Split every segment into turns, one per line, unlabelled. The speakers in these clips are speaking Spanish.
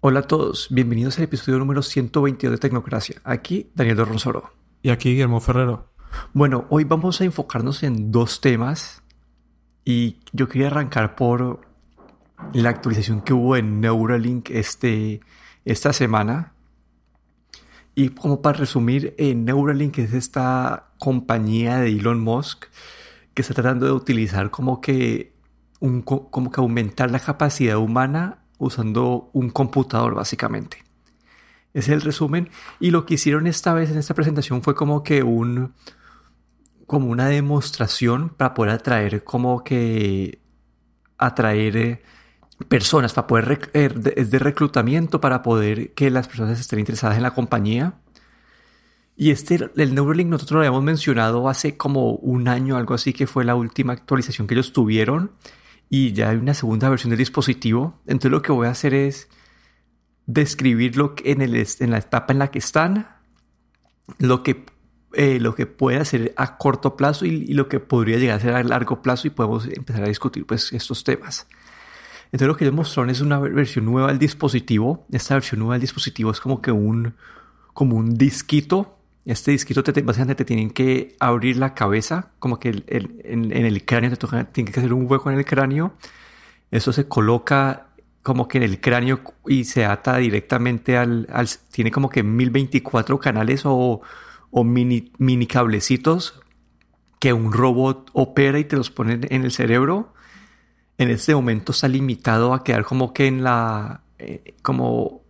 Hola a todos, bienvenidos al episodio número 122 de Tecnocracia. Aquí Daniel de Ronsoro.
Y aquí Guillermo Ferrero.
Bueno, hoy vamos a enfocarnos en dos temas y yo quería arrancar por la actualización que hubo en Neuralink este, esta semana. Y como para resumir, eh, Neuralink es esta compañía de Elon Musk que está tratando de utilizar como que, como que aumentar la capacidad humana usando un computador básicamente. Ese es el resumen. Y lo que hicieron esta vez en esta presentación fue como que un como una demostración para poder atraer como que atraer eh, personas, para poder eh, es de reclutamiento para poder que las personas estén interesadas en la compañía. Y este, el Neuralink nosotros lo habíamos mencionado hace como un año, algo así, que fue la última actualización que ellos tuvieron. Y ya hay una segunda versión del dispositivo. Entonces lo que voy a hacer es describirlo en, el, en la etapa en la que están, lo que, eh, lo que puede hacer a corto plazo y, lo que podría llegar a ser a largo plazo y podemos empezar a discutir pues, estos temas. Entonces lo que ellos mostraron es una versión nueva del dispositivo. Esta versión nueva del dispositivo es como que un, como un disquito. Este disquito te, básicamente te tienen que abrir la cabeza, como que en, el cráneo te toca, que hacer un hueco en el cráneo. Eso se coloca como que en el cráneo y se ata directamente al, tiene como que 1024 canales o, o mini, mini cablecitos que un robot opera y te los pone en el cerebro. En este momento está limitado a quedar como que en la, eh, como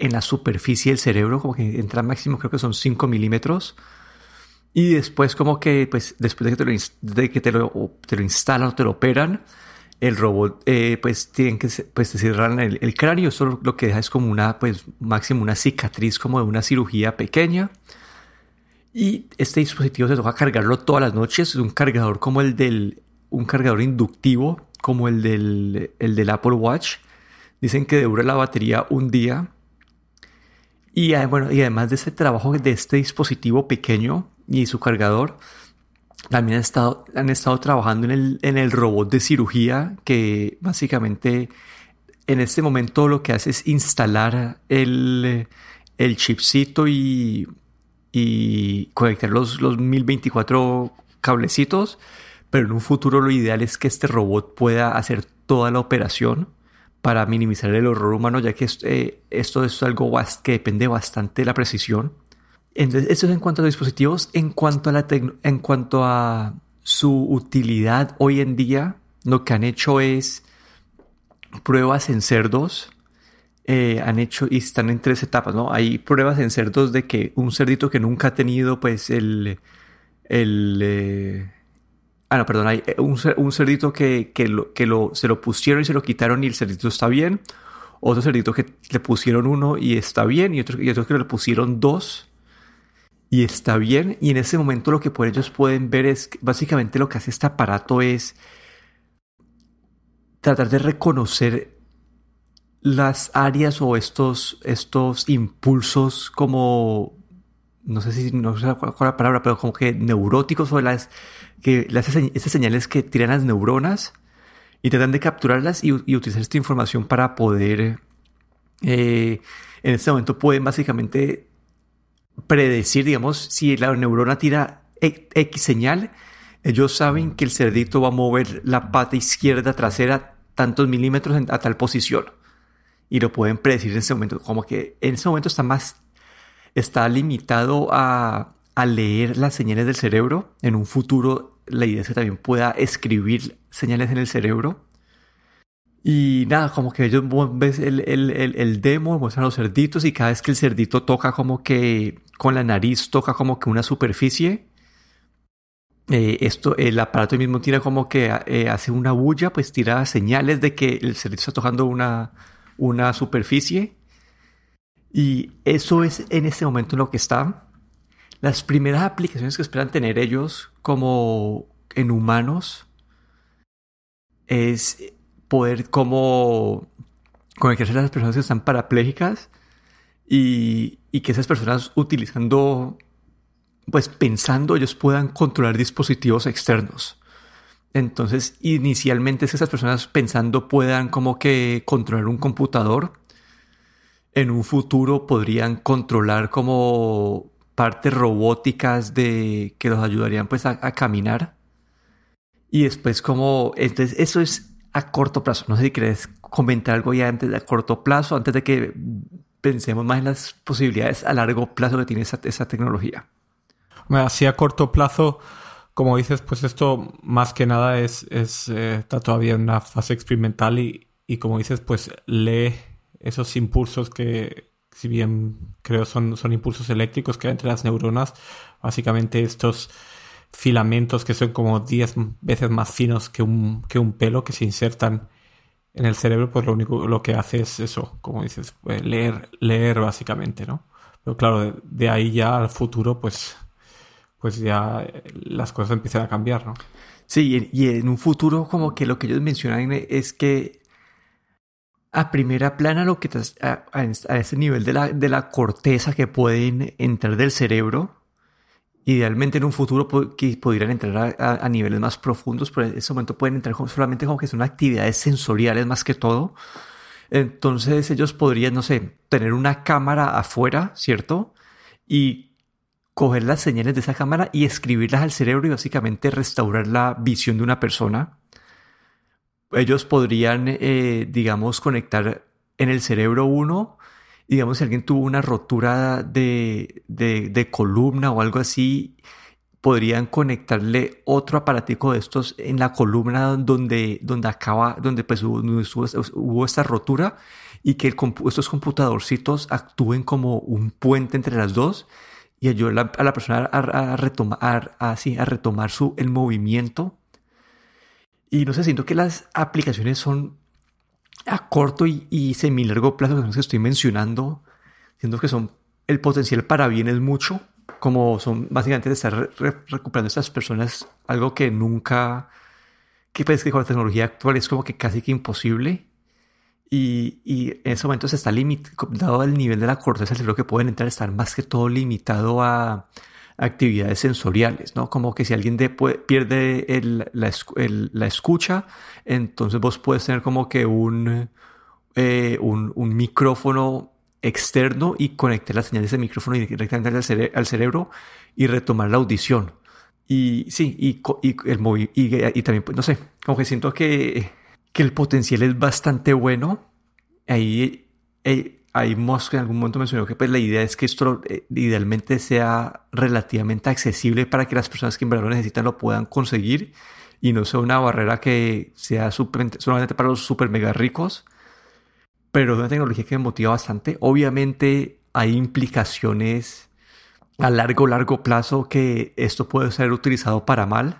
en la superficie del cerebro, como que entra máximo creo que son 5 milímetros. Y después como que, pues, después de que te lo, de que te lo, te lo instalan o te lo operan, el robot eh, pues tienen que pues cierran el, el, cráneo. Eso lo que deja es como una pues máximo una cicatriz como de una cirugía pequeña. Y este dispositivo se toca cargarlo todas las noches. Es un cargador como el del un cargador inductivo como el del, el del Apple Watch. Dicen que dura la batería un día y ah, bueno y además de este trabajo de este dispositivo pequeño y su cargador también han estado, han estado trabajando en el, en el robot de cirugía que básicamente en este momento lo que hace es instalar el, el chipcito y, y conectar los, los 1024 cablecitos, pero en un futuro lo ideal es que este robot pueda hacer toda la operación para minimizar el horror humano, ya que eh, esto es algo que depende bastante de la precisión. Entonces, eso es en cuanto a los dispositivos. En cuanto a, la en cuanto a su utilidad hoy en día, lo que han hecho es pruebas en cerdos. Eh, han hecho y están en tres etapas, ¿no? Hay pruebas en cerdos de que un cerdito que nunca ha tenido, pues, el. el eh, ah, no, perdón, hay eh, un, cerdito que, que, lo, que lo, se lo pusieron y se lo quitaron y el cerdito está bien. Otro cerdito que le pusieron uno y está bien. Y otro, y que le pusieron dos y está bien. Y en ese momento lo que ellos pueden ver es básicamente lo que hace este aparato es tratar de reconocer las áreas o estos, estos impulsos como, no sé si no sé cuál la palabra, pero como que neuróticos o las, que las, estas señales que tiran las neuronas y tratan de capturarlas y, utilizar esta información para poder, eh, en este momento pueden básicamente predecir, digamos, si la neurona tira X señal, ellos saben que el cerdito va a mover la pata izquierda trasera tantos milímetros a tal posición. Y lo pueden predecir en ese momento. Como que en ese momento está más, está limitado a, a leer las señales del cerebro. En un futuro la idea es también pueda escribir señales en el cerebro. Y nada, como que ellos ves el, el, el, el, demo, muestran los cerditos y cada vez que el cerdito toca como que con la nariz toca como que una superficie, eh, esto, el aparato mismo tira como que eh, hace una bulla, pues tira señales de que el cerdito está tocando una, una superficie. Y eso es en este momento en lo que está. Las primeras aplicaciones que esperan tener ellos como en humanos es poder como conectarse a las personas que están parapléjicas y, que esas personas utilizando, pues pensando, ellos puedan controlar dispositivos externos. Entonces, inicialmente esas personas pensando puedan como que controlar un computador, en un futuro podrían controlar como partes robóticas de que los ayudarían pues a, a caminar. Y después como, entonces eso es a corto plazo. No sé si quieres comentar algo ya antes de a corto plazo, antes de que pensemos más en las posibilidades a largo plazo que tiene esa, esa tecnología.
Así a corto plazo, como dices, pues esto más que nada es, es eh, está todavía en una fase experimental y, y, como dices, pues lee esos impulsos que, si bien creo son, son impulsos eléctricos que hay entre las neuronas, básicamente estos filamentos que son como 10 veces más finos que un, que un pelo que se insertan en el cerebro, pues lo único lo que hace es eso, como dices, pues leer, leer básicamente, ¿no? Pero claro, de, ahí ya al futuro, pues, pues ya las cosas empiezan a cambiar, ¿no?
Sí, y en un futuro como que lo que ellos mencionan es que a primera plana lo que a, a, a ese nivel de la, de la corteza que pueden entrar del cerebro, Idealmente en un futuro que pudieran entrar a, niveles más profundos, pero en ese momento pueden entrar solamente como que son actividades sensoriales más que todo. Entonces ellos podrían, no sé, tener una cámara afuera, ¿cierto? Y coger las señales de esa cámara y escribirlas al cerebro y básicamente restaurar la visión de una persona. Ellos podrían, eh, digamos, conectar en el cerebro uno digamos, si alguien tuvo una rotura de, de, columna o algo así, podrían conectarle otro aparatico de estos en la columna donde, donde acaba, donde pues hubo, esta rotura y que estos computadorcitos actúen como un puente entre las dos y ayudar a la, persona a, retomar, a, a retomar su, el movimiento. Y no sé, siento que las aplicaciones son a corto y, y semi-largo plazo que estoy mencionando, siento que son el potencial para bien es mucho, como son básicamente de estar recuperando a estas personas, algo que nunca, que parece que con la tecnología actual es como que casi que imposible. Y, y en ese momento se está limitado, dado el nivel de la corteza lo que pueden entrar, estar más que todo limitado a, actividades sensoriales, ¿no? Como que si alguien pierde la, escucha, entonces vos puedes tener como que un, eh, un, micrófono externo y conectar las señales de micrófono directamente al, cerebro y retomar la audición. Y sí, y, el y, también, pues, no sé, como que siento que, que el potencial es bastante bueno. Ahí eh, ahí Musk en algún momento mencionó que pues la idea es que esto eh, idealmente sea relativamente accesible para que las personas que en verdad lo necesitan lo puedan conseguir y no sea una barrera que sea solamente para los super mega ricos, pero es una tecnología que me motiva bastante. Obviamente hay implicaciones a largo, largo plazo que esto puede ser utilizado para mal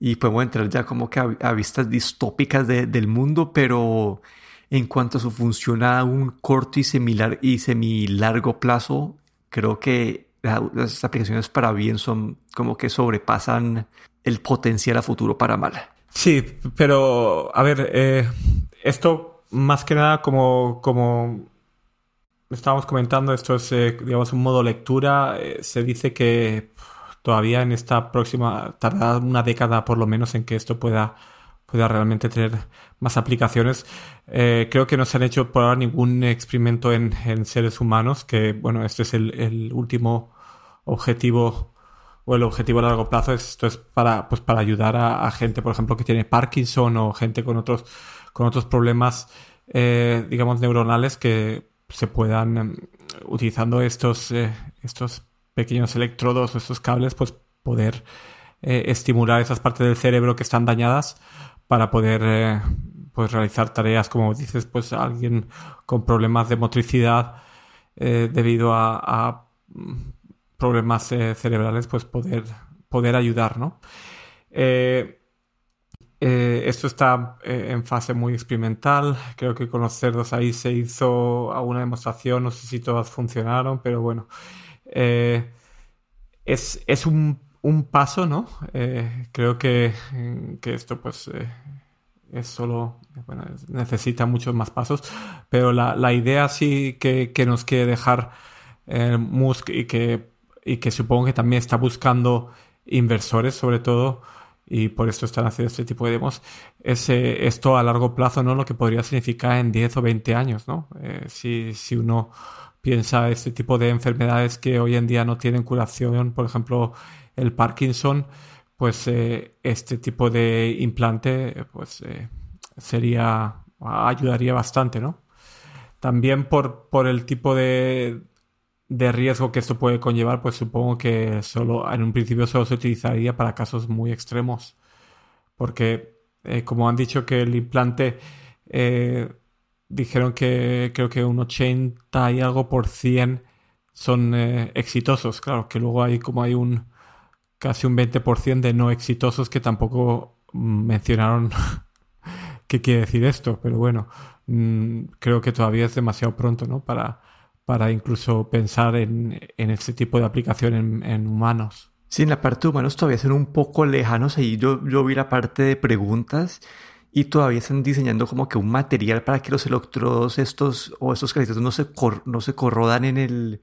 y podemos entrar ya como que a, vistas distópicas del mundo, pero en cuanto a su función a un corto y similar y semi-largo plazo, creo que las aplicaciones para bien son como que sobrepasan el potencial a futuro para mal.
Sí, pero a ver, eh, esto más que nada como, como estábamos comentando, esto es, eh, digamos, un modo lectura. Eh, se dice que todavía en esta próxima, tardará una década por lo menos en que esto pueda pueda realmente tener más aplicaciones. Eh, creo que no se han hecho por ahora ningún experimento en, seres humanos, que bueno, este es el, último objetivo o el objetivo a largo plazo. Esto es para, pues, para ayudar a, gente, por ejemplo, que tiene Parkinson o gente con otros, con otros problemas, eh, digamos, neuronales que se puedan, em, utilizando estos, eh, estos pequeños electrodos o estos cables, pues poder estimular esas partes del cerebro que están dañadas para poder eh, pues realizar tareas, como dices, pues alguien con problemas de motricidad eh, debido a, problemas eh, cerebrales, pues poder, poder ayudar, ¿no? esto está en fase muy experimental. Creo que con los cerdos ahí se hizo alguna demostración. No sé si todas funcionaron, pero bueno. es, es un un paso, ¿no? Eh, creo que, que, esto pues eh, es solo, bueno, necesita muchos más pasos, pero la, la idea sí que, que, nos quiere dejar eh, Musk y que, y que supongo que también está buscando inversores sobre todo, y por esto están haciendo este tipo de demos, es esto a largo plazo, ¿no? Lo que podría significar en 10 o 20 años, ¿no? Eh, si, si uno piensa este tipo de enfermedades que hoy en día no tienen curación, por ejemplo, el Parkinson, pues eh, este tipo de implante, pues eh, sería, ayudaría bastante, ¿no? También por, por el tipo de, de riesgo que esto puede conllevar, pues supongo que solo en un principio solo se utilizaría para casos muy extremos. Porque, eh, como han dicho que el implante, dijeron que creo que un 80 y algo por cien son exitosos. Claro, que luego hay como hay un casi un 20% de no exitosos que tampoco mencionaron qué quiere decir esto. Pero bueno, mm, creo que todavía es demasiado pronto, ¿no? Para para incluso pensar en, en este tipo de aplicación en, humanos.
Sí, en la parte de humanos todavía son un poco lejanos. Ahí yo, yo vi la parte de preguntas y todavía están diseñando como que un material para que los electrodos estos o estos cristales no no se corrodan en el,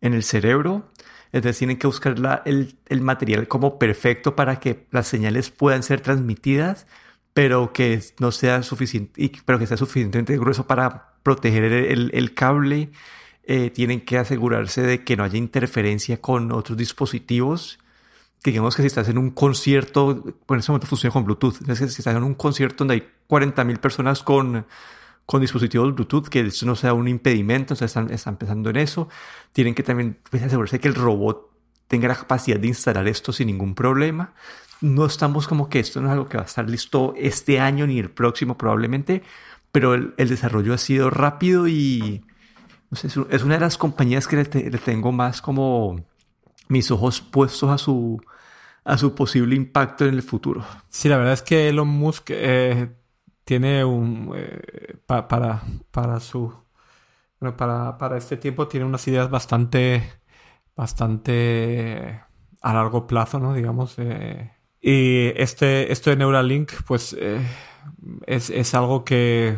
en el cerebro. Entonces tienen que buscar la, el, el, material como perfecto para que las señales puedan ser transmitidas, pero que no sea suficiente, pero que sea suficientemente grueso para proteger el, el cable eh, tienen que asegurarse de que no haya interferencia con otros dispositivos. digamos que si estás en un concierto, pues en ese momento funciona con Bluetooth. Entonces, si estás en un concierto donde hay 40.000 personas con, con dispositivos Bluetooth, que eso no sea un impedimento, entonces están, están pensando en eso. Tienen que también pues, asegurarse que el robot tenga la capacidad de instalar esto sin ningún problema. No estamos como que esto no es algo que va a estar listo este año ni el próximo probablemente, pero el, el desarrollo ha sido rápido y, es una de las compañías que le, tengo más como mis ojos puestos a su, a su posible impacto en el futuro.
Sí, la verdad es que Elon Musk eh, tiene un... Eh, para, para su... Bueno, para, para este tiempo tiene unas ideas bastante... bastante a largo plazo, ¿no? Digamos. Eh, y este, esto de Neuralink, pues es, es algo que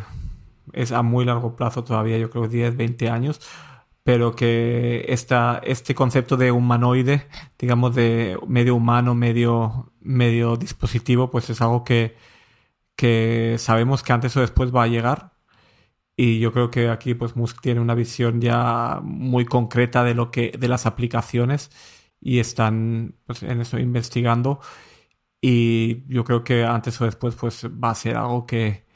es a muy largo plazo todavía, yo creo 10, 20 años, pero que este concepto de humanoide, digamos de medio humano, medio, medio dispositivo, pues es algo que, que sabemos que antes o después va a llegar. Y yo creo que aquí pues Musk tiene una visión ya muy concreta de lo que, de las aplicaciones y están pues, en eso investigando. Y yo creo que antes o después pues va a ser algo que,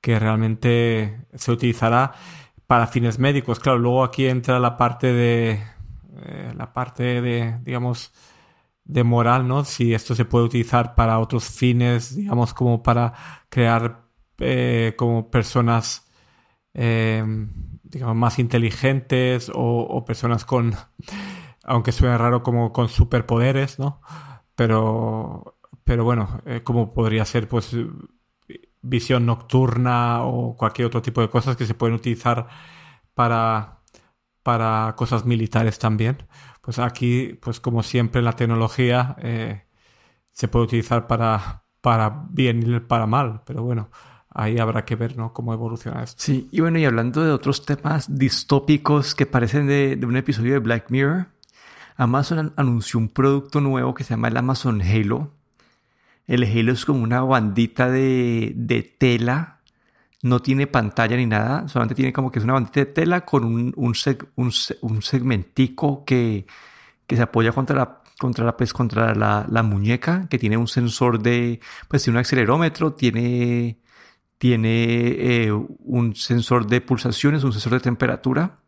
que realmente se utilizará para fines médicos. Claro, luego aquí entra la parte de eh, la parte de, digamos, de moral, ¿no? Si esto se puede utilizar para otros fines, digamos, como para crear eh, como personas, eh, digamos, más inteligentes o, personas con, aunque suene raro, como con superpoderes, ¿no? Pero, pero bueno, como podría ser, pues, visión nocturna o cualquier otro tipo de cosas que se pueden utilizar para, para cosas militares también. Pues aquí, pues como siempre, la tecnología eh, se puede utilizar para, para bien y para mal, pero bueno, ahí habrá que ver ¿no? cómo evoluciona esto.
Sí, y bueno, y hablando de otros temas distópicos que parecen de, de un episodio de Black Mirror, Amazon anunció un producto nuevo que se llama el Amazon Halo, el Halo es como una bandita de, de tela. No tiene pantalla ni nada. Solamente tiene como que es una bandita de tela con un, un, un, segmentico que, que, se apoya contra la, contra la, pues, contra la, la, muñeca. Que tiene un sensor de... Pues tiene un acelerómetro. Tiene... Tiene eh, un sensor de pulsaciones, un sensor de temperatura.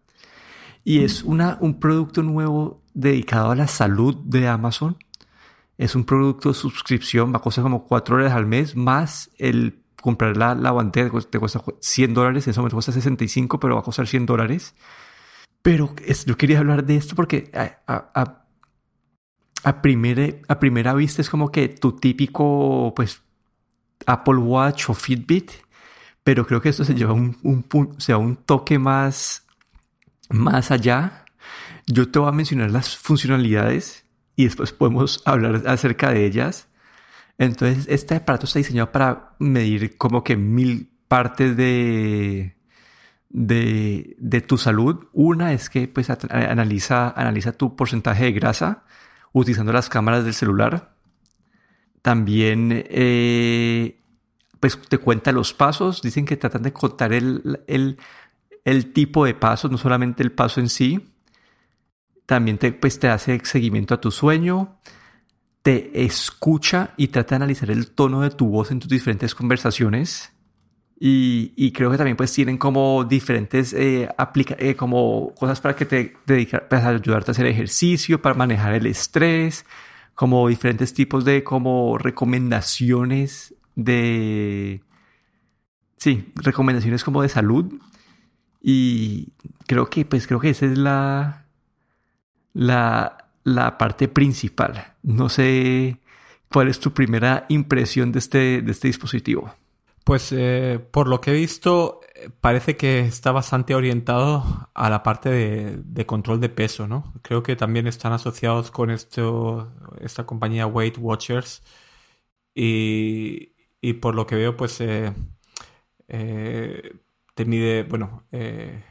Y es una, un producto nuevo dedicado a la salud de Amazon es un producto de suscripción, va a costar como 4 dólares al mes, más el comprar la, la te cuesta 100 dólares, en ese momento cuesta 65, pero va a costar 100 dólares. Pero yo quería hablar de esto porque a, a, a, primera, a primera vista es como que tu típico pues Apple Watch o Fitbit, pero creo que esto se lleva un, un, sea, un toque más, más allá. Yo te voy a mencionar las funcionalidades y después podemos hablar acerca de ellas. Entonces, este aparato está diseñado para medir como que mil partes de, de, de tu salud. Una es que pues, analiza, analiza tu porcentaje de grasa utilizando las cámaras del celular. también eh, pues te cuenta los pasos. Dicen que tratan de contar el, el, tipo de pasos, no solamente el paso en sí. También te, pues, te hace seguimiento a tu sueño. Te escucha y trata de analizar el tono de tu voz en tus diferentes conversaciones. Y, creo que también pues tienen como diferentes eh, eh, como cosas para que te dedicar, para ayudarte a hacer ejercicio, para manejar el estrés, como diferentes tipos de como recomendaciones de... Sí, recomendaciones como de salud. Y creo que, pues creo que esa es la, la, la parte principal. No sé cuál es tu primera impresión de este, de este dispositivo.
Pues eh, por lo que he visto, parece que está bastante orientado a la parte de, control de peso, ¿no? Creo que también están asociados con esto, esta compañía Weight Watchers. Y, y por lo que veo, pues eh, eh, te mide, bueno, eh,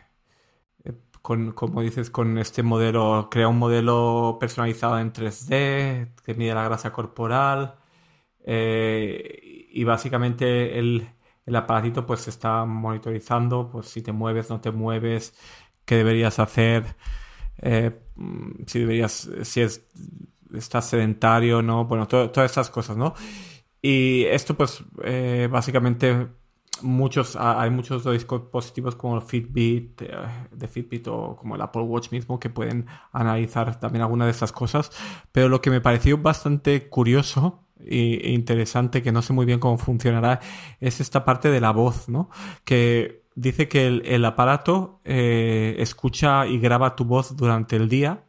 con, como dices, con este modelo, crea un modelo personalizado en 3D, te mide la grasa corporal y básicamente el, el aparatito pues está monitorizando pues si te mueves, no te mueves, qué deberías hacer, si deberías, si es, estás sedentario, ¿no? Bueno, todas estas cosas, ¿no? Y esto, pues, eh, básicamente, muchos, hay muchos dispositivos como el Fitbit, eh, de Fitbit o como el Apple Watch mismo que pueden analizar también algunas de estas cosas. Pero lo que me pareció bastante curioso e interesante, que no sé muy bien cómo funcionará, es esta parte de la voz, ¿no? Que dice que el, aparato eh, escucha y graba tu voz durante el día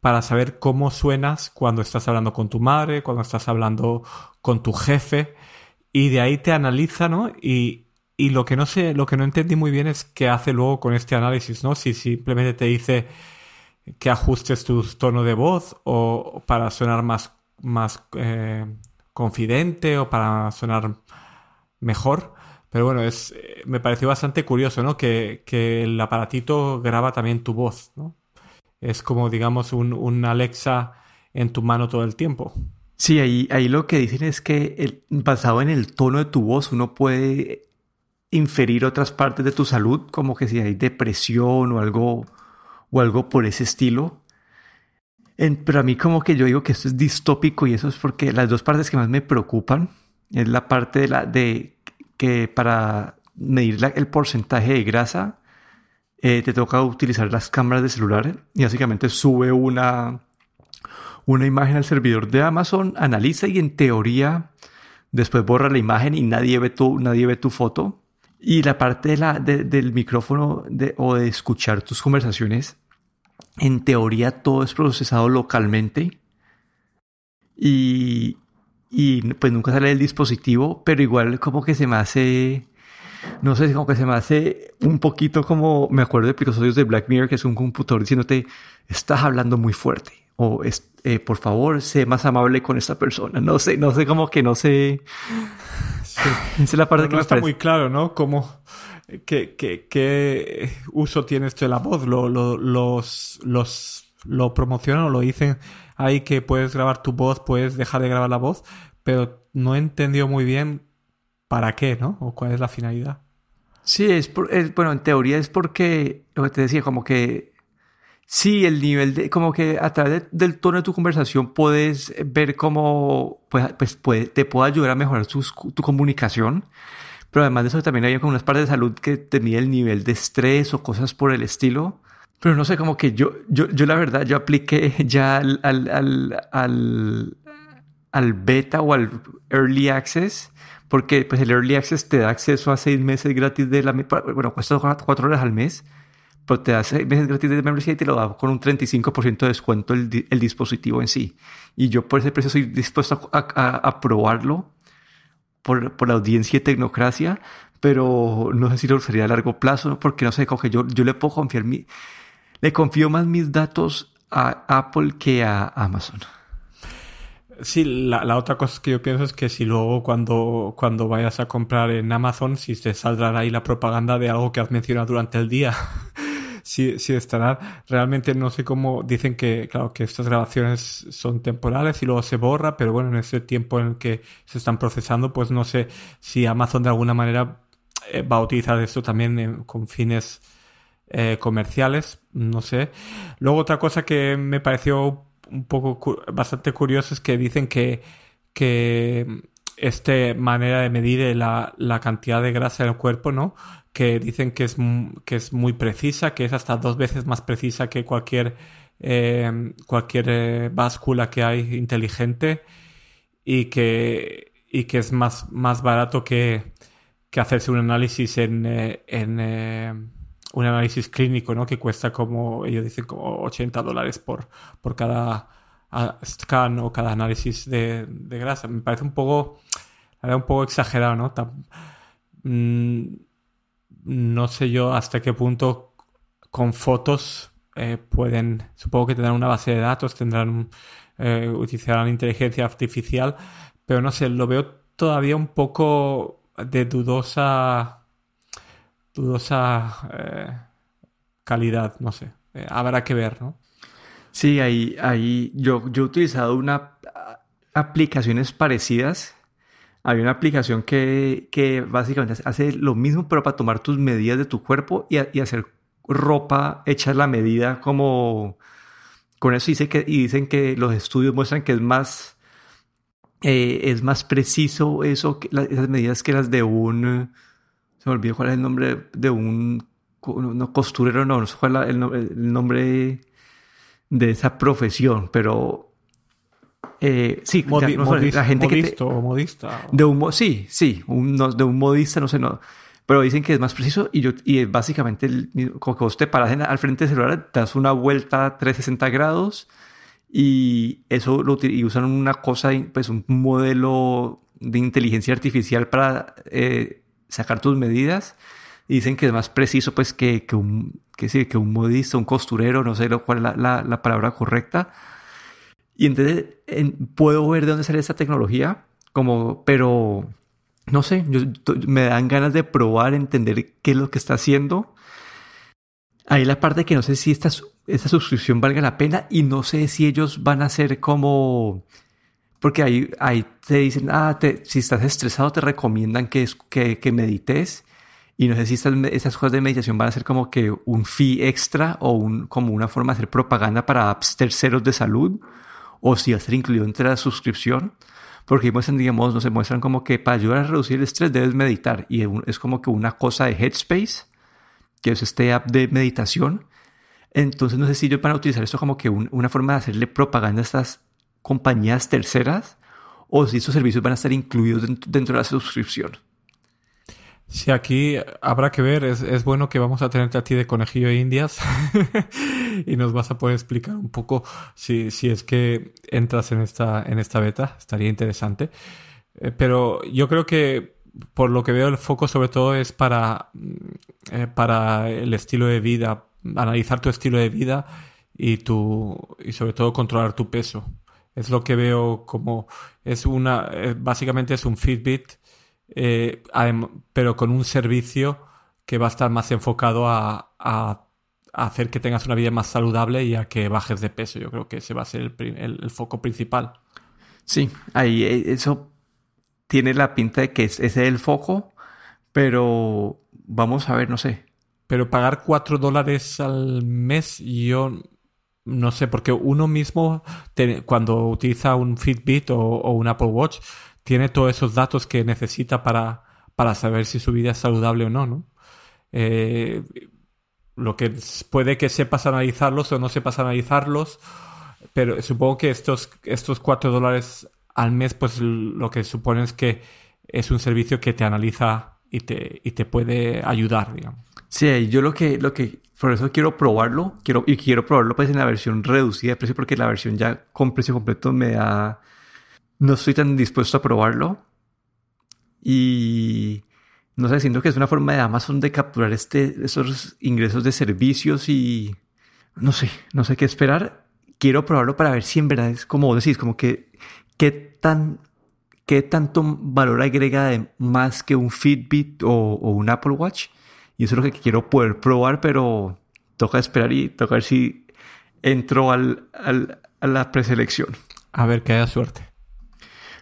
para saber cómo suenas cuando estás hablando con tu madre, cuando estás hablando con tu jefe, y de ahí te analiza, ¿no? Y, y lo que no sé, lo que no entendí muy bien es qué hace luego con este análisis, ¿no? Si simplemente te dice que ajustes tu tono de voz o para sonar más, más eh, confidente o para sonar mejor. Pero bueno, es, me pareció bastante curioso, ¿no? Que, que el aparatito graba también tu voz, ¿no? es como, digamos, un, Alexa en tu mano todo el tiempo.
Sí, ahí, ahí lo que dicen es que el, basado en el tono de tu voz uno puede inferir otras partes de tu salud, como que si hay depresión o algo, o algo por ese estilo. pero a mí como que yo digo que esto es distópico y eso es porque las dos partes que más me preocupan es la parte de la de que para medir el porcentaje de grasa eh, te toca utilizar las cámaras de celular y básicamente sube una, una imagen al servidor de Amazon, analiza y en teoría después borra la imagen y nadie ve tu, nadie ve tu foto. Y la parte de la, del micrófono o de escuchar tus conversaciones, en teoría todo es procesado localmente. Y, y pues nunca sale del dispositivo, pero igual como que se me hace no sé, como que se me hace un poquito como, me acuerdo de episodios de Black Mirror, que es un computador diciéndote, estás hablando muy fuerte, o eh, por favor, sé más amable con esta persona. No sé, no sé, como que no sé.
es la parte que no está muy claro, ¿no? Como, ¿qué, qué, uso tiene esto de la voz? ¿Lo, lo, los, los, lo promocionan o lo dicen ahí que puedes grabar tu voz, puedes dejar de grabar la voz, pero no he entendido muy bien para qué, ¿no? O cuál es la finalidad.
Sí, es, bueno, en teoría es porque, lo que te decía, como que sí, el nivel de, como que a través del tono de tu conversación puedes ver cómo, pues, pues te puede ayudar a mejorar tu comunicación. Pero además de eso también hay como unas partes de salud que te mide el nivel de estrés o cosas por el estilo. Pero no sé, como que yo, yo, yo la verdad, yo apliqué ya al, al, al, al, al beta o al early access porque pues el Early Access te da acceso a seis meses gratis de la... Bueno, cuesta cuatro horas al mes, pero te da seis meses gratis de membresía y te lo da con un 35% de descuento el, dispositivo en sí. Y yo por ese precio estoy dispuesto a, probarlo por, por, la audiencia y tecnocracia, pero no sé si lo usaría a largo plazo, porque no sé, como que yo, yo le puedo confiar mi... Le confío más mis datos a Apple que a Amazon.
Sí, la, otra cosa que yo pienso es que si luego cuando, cuando vayas a comprar en Amazon, si te saldrá ahí la propaganda de algo que has mencionado durante el día. sí, sí estarán. Realmente no sé cómo dicen que, claro, que estas grabaciones son temporales y luego se borra, pero bueno, en ese tiempo en el que se están procesando, pues no sé si Amazon de alguna manera eh, va a utilizar esto también con fines eh, comerciales, no sé. Luego otra cosa que me pareció un poco bastante curioso es que dicen que, que esta manera de medir la, la cantidad de grasa en el cuerpo, ¿no? Que dicen que es, que es muy precisa, que es hasta dos veces más precisa que cualquier, eh, cualquier eh, báscula que hay inteligente y que, y que es más, más barato que, que hacerse un análisis en, eh, en un análisis clínico, ¿no? Que cuesta como, ellos dicen, como 80 dólares por, por cada scan o cada análisis de, de grasa. Me parece un poco, un poco exagerado, ¿no? Mm, no sé yo hasta qué punto con fotos eh, pueden, supongo que tendrán una base de datos, tendrán, eh, utilizarán inteligencia artificial, pero no sé, lo veo todavía un poco de dudosa, dudosa eh, calidad, no sé, habrá que ver, ¿no?
Sí, ahí, ahí yo, yo he utilizado una aplicaciones parecidas había una aplicación que, que básicamente hace lo mismo, pero para tomar tus medidas de tu cuerpo y, hacer ropa hecha la medida como... Con eso dice que, y dicen que los estudios muestran que es más, eh, es más preciso eso, que esas medidas que las de un... Se me olvidó cuál es el nombre de un... No, costurero, no, no sé cuál es el, el nombre de esa profesión, pero eh, sí,
la gente que o modista.
De un, sí, sí, un, de un modista, no sé, no. Pero dicen que es más preciso y, yo, y básicamente como que vos te paras al frente del celular, te das una vuelta 360 grados y eso lo y usan una cosa, pues un modelo de inteligencia artificial para eh, sacar tus medidas. Y dicen que es más preciso pues que, que un, que, sí, que un modista, un costurero, no sé cuál es la, la, la palabra correcta y entonces puedo ver de dónde sale esta tecnología, como, pero no sé, me dan ganas de probar, entender qué es lo que está haciendo. Ahí la parte que no sé si esta, esta suscripción valga la pena y no sé si ellos van a ser como... Porque ahí, ahí te dicen, ah, si estás estresado te recomiendan que, que, que medites. Y no sé si estas, estas, cosas de meditación van a ser como que un fee extra o un, como una forma de hacer propaganda para apps terceros de salud o si ser incluido entre la suscripción, porque muestran, digamos, no se muestran como que para ayudar a reducir el estrés debes meditar y es como que una cosa de Headspace, que es este app de meditación. Entonces no sé si ellos van a utilizar esto como que una forma de hacerle propaganda a estas compañías terceras o si estos servicios van a estar incluidos dentro de la suscripción.
Sí, aquí habrá que ver. Es, es, bueno que vamos a tenerte a ti de conejillo de indias y nos vas a poder explicar un poco si, si es que entras en esta, en esta beta. Estaría interesante. Eh, pero yo creo que por lo que veo el foco sobre todo es para, mm, eh, para el estilo de vida, analizar tu estilo de vida y, tu, y sobre todo controlar tu peso. Es lo que veo como es una, eh, básicamente es un Fitbit eh, pero con un servicio que va a estar más enfocado a, hacer que tengas una vida más saludable y a que bajes de peso. Yo creo que ese va a ser el, foco principal.
Sí, ahí eh, eso tiene la pinta de que ese es el foco, pero vamos a ver, no sé.
Pero pagar 4 dólares al mes, yo no sé, porque uno mismo, cuando utiliza un Fitbit o un Apple Watch, tiene todos esos datos que necesita para, para saber si su vida es saludable o no, ¿no? Eh, lo que puede que sepas analizarlos o no sepas analizarlos, pero supongo que estos, estos 4 dólares al mes, pues lo que supone es que es un servicio que te analiza y te, y te puede ayudar, digamos.
Sí, yo lo que, lo que, por eso quiero probarlo, quiero, y quiero probarlo pues en la versión reducida de precio, porque la versión ya con precio completo me da no estoy tan dispuesto a probarlo. Y no sé, siento que es una forma de Amazon de capturar este, esos ingresos de servicios y no sé, no sé qué esperar. Quiero probarlo para ver si en verdad es como vos decís, como que qué tan qué tanto valor agrega de más que un Fitbit o, un Apple Watch. Y eso es lo que quiero poder probar, pero toca esperar y toca ver si entro al, a la preselección.
A ver que haya suerte.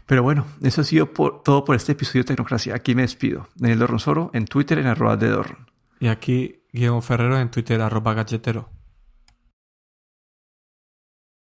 Pero bueno, eso ha sido todo por este episodio de Tecnocracia. Aquí me despido. Daniel Dorronsoro en Twitter en arroba de Dorron.
Y aquí Guillermo Ferrero en Twitter arroba galletero.